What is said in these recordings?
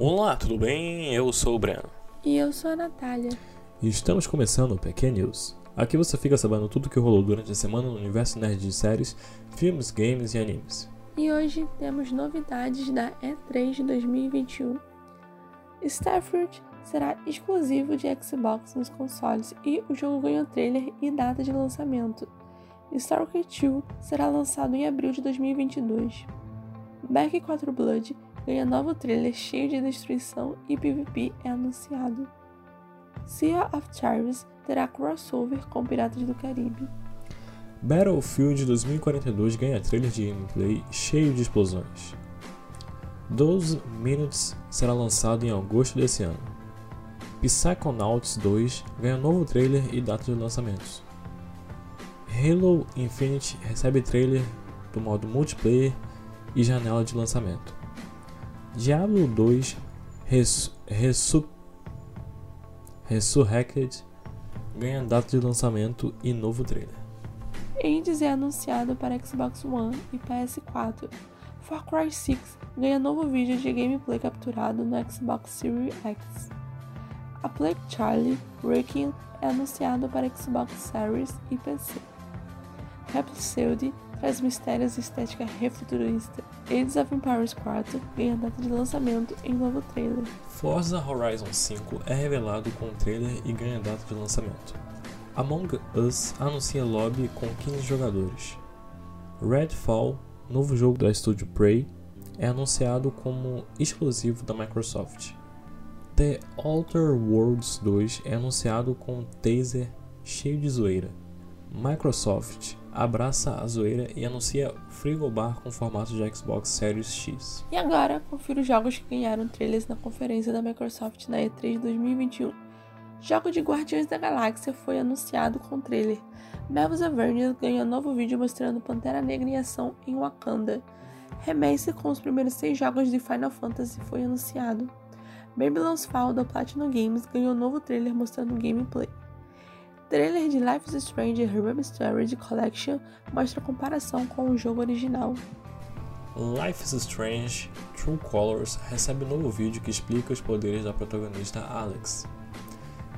Olá, tudo bem? Eu sou o Breno. E eu sou a Natália. E estamos começando o PQ News. Aqui você fica sabendo tudo o que rolou durante a semana no universo nerd de séries, filmes, games e animes. E hoje temos novidades da E3 de 2021. Starfield será exclusivo de Xbox nos consoles e o jogo ganhou trailer e data de lançamento. Stalker 2 será lançado em abril de 2022. Back 4 Blood ganha novo trailer cheio de destruição e PvP é anunciado. Sea of Charms terá crossover com Piratas do Caribe. Battlefield 2042 ganha trailer de gameplay cheio de explosões. 12 Minutes será lançado em agosto desse ano. Psychonauts 2 ganha novo trailer e data de lançamento. Halo Infinite recebe trailer do modo multiplayer e janela de lançamento. Diablo 2 Res Resu Resurrected ganha data de lançamento e novo trailer. Hades é anunciado para Xbox One e PS4. Far Cry 6 ganha novo vídeo de gameplay capturado no Xbox Series X. A Plague Charlie Requiem é anunciado para Xbox Series e PC. Rhapsody traz mistérios e estética refuturista. Age of Empires 4 ganha data de lançamento em novo trailer. Forza Horizon 5 é revelado com um trailer e ganha data de lançamento. Among Us anuncia lobby com 15 jogadores. Redfall, novo jogo da estúdio Prey, é anunciado como exclusivo da Microsoft. The Outer Worlds 2 é anunciado com um taser cheio de zoeira. Microsoft abraça a zoeira e anuncia frigobar com formato de Xbox Series X. E agora, confira os jogos que ganharam trailers na conferência da Microsoft na E3 2021. Jogo de Guardiões da Galáxia foi anunciado com trailer. Marvel's Avengers ganhou novo vídeo mostrando Pantera Negra em ação em Wakanda. Remake com os primeiros seis jogos de Final Fantasy foi anunciado. Babylon's Fall da Platinum Games ganhou novo trailer mostrando gameplay. Trailer de Life is Strange Remastered Collection mostra comparação com o jogo original. Life is Strange True Colors recebe um novo vídeo que explica os poderes da protagonista Alex.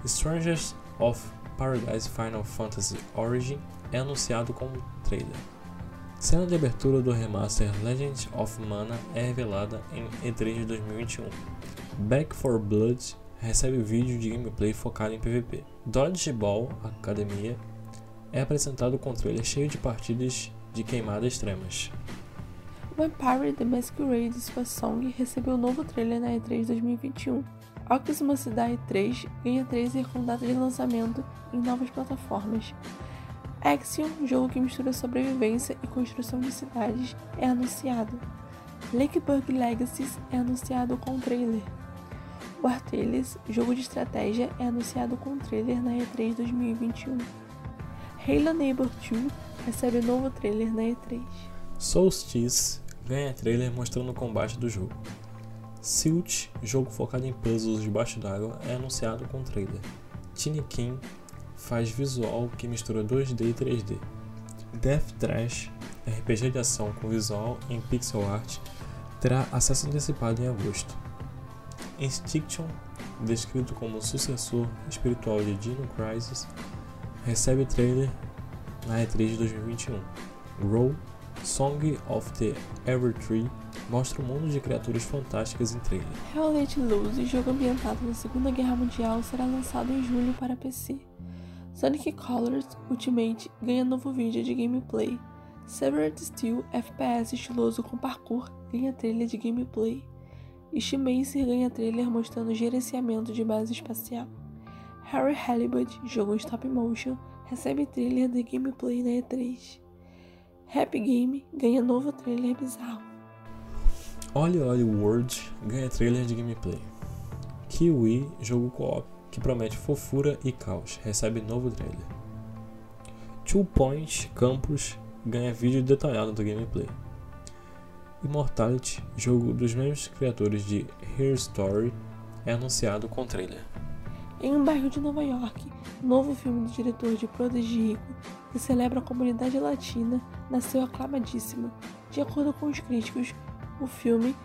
Strangers of Paradise Final Fantasy Origin é anunciado como trailer. Cena de abertura do remaster Legend of Mana é revelada em E3 de 2021. Back 4 Blood recebe vídeo de gameplay focado em PvP. Dodgeball Academia é apresentado com trailer cheio de partidas de queimada extremas. Vampire The Masquerade Song recebeu um novo trailer na E3 2021. Oxymus da E3 ganha trailer com data de lançamento em novas plataformas. Axiom, jogo que mistura sobrevivência e construção de cidades, é anunciado. Lakebug Legacies é anunciado com trailer. Tales, jogo de estratégia, é anunciado com trailer na E3 2021. Halo Neighbor 2 recebe novo trailer na E3. Solstice ganha trailer mostrando o combate do jogo. Silt, jogo focado em puzzles debaixo d'água, é anunciado com trailer. Tiny King faz visual que mistura 2D e 3D. Death Trash, RPG de ação com visual em pixel art, terá acesso antecipado em agosto. Instinction, descrito como sucessor espiritual de Dino Crisis, recebe trailer na E3 de 2021. Roll, Song of the Evertree, mostra um mundo de criaturas fantásticas em trailer. Hell Let Loose, jogo ambientado na Segunda Guerra Mundial, será lançado em julho para PC. Sonic Colors Ultimate ganha novo vídeo de gameplay. Severed Steel FPS estiloso com parkour ganha trailer de gameplay. Ishmacer ganha trailer mostrando gerenciamento de base espacial. Harry Halibut, jogo em stop motion, recebe trailer de gameplay na E3. Happy Game ganha novo trailer bizarro. Oli Oli World ganha trailer de gameplay. Kiwi, jogo co-op que promete fofura e caos, recebe novo trailer. Two Point Campus ganha vídeo detalhado do gameplay. Immortality, jogo dos mesmos criadores de Here Story, é anunciado com trailer. Em um bairro de Nova York, novo filme do diretor de Prodigy Rico, que celebra a comunidade latina, nasceu aclamadíssima. De acordo com os críticos, o filme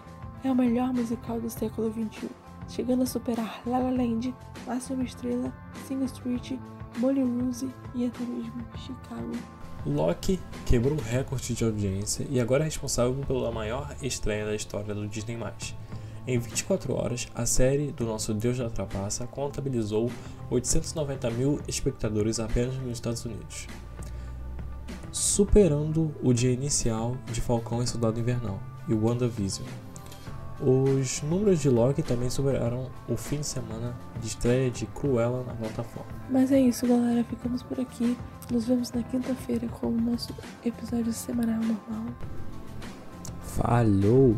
é o melhor musical do século XXI. chegando a superar La La Land, uma Estrela, Sing Street, Molly Rose e até mesmo Chicago. Loki quebrou o recorde de audiência e agora é responsável pela maior estreia da história do Disney+. Em 24 horas, a série do Nosso Deus da Trapaça contabilizou 890 mil espectadores apenas nos Estados Unidos, superando o dia inicial de Falcão e Soldado Invernal e WandaVision. Os números de Loki também superaram o fim de semana de estreia de Cruella na plataforma. Mas é isso, galera. Ficamos por aqui. Nos vemos na quinta-feira com o nosso episódio semanal normal. Falhou!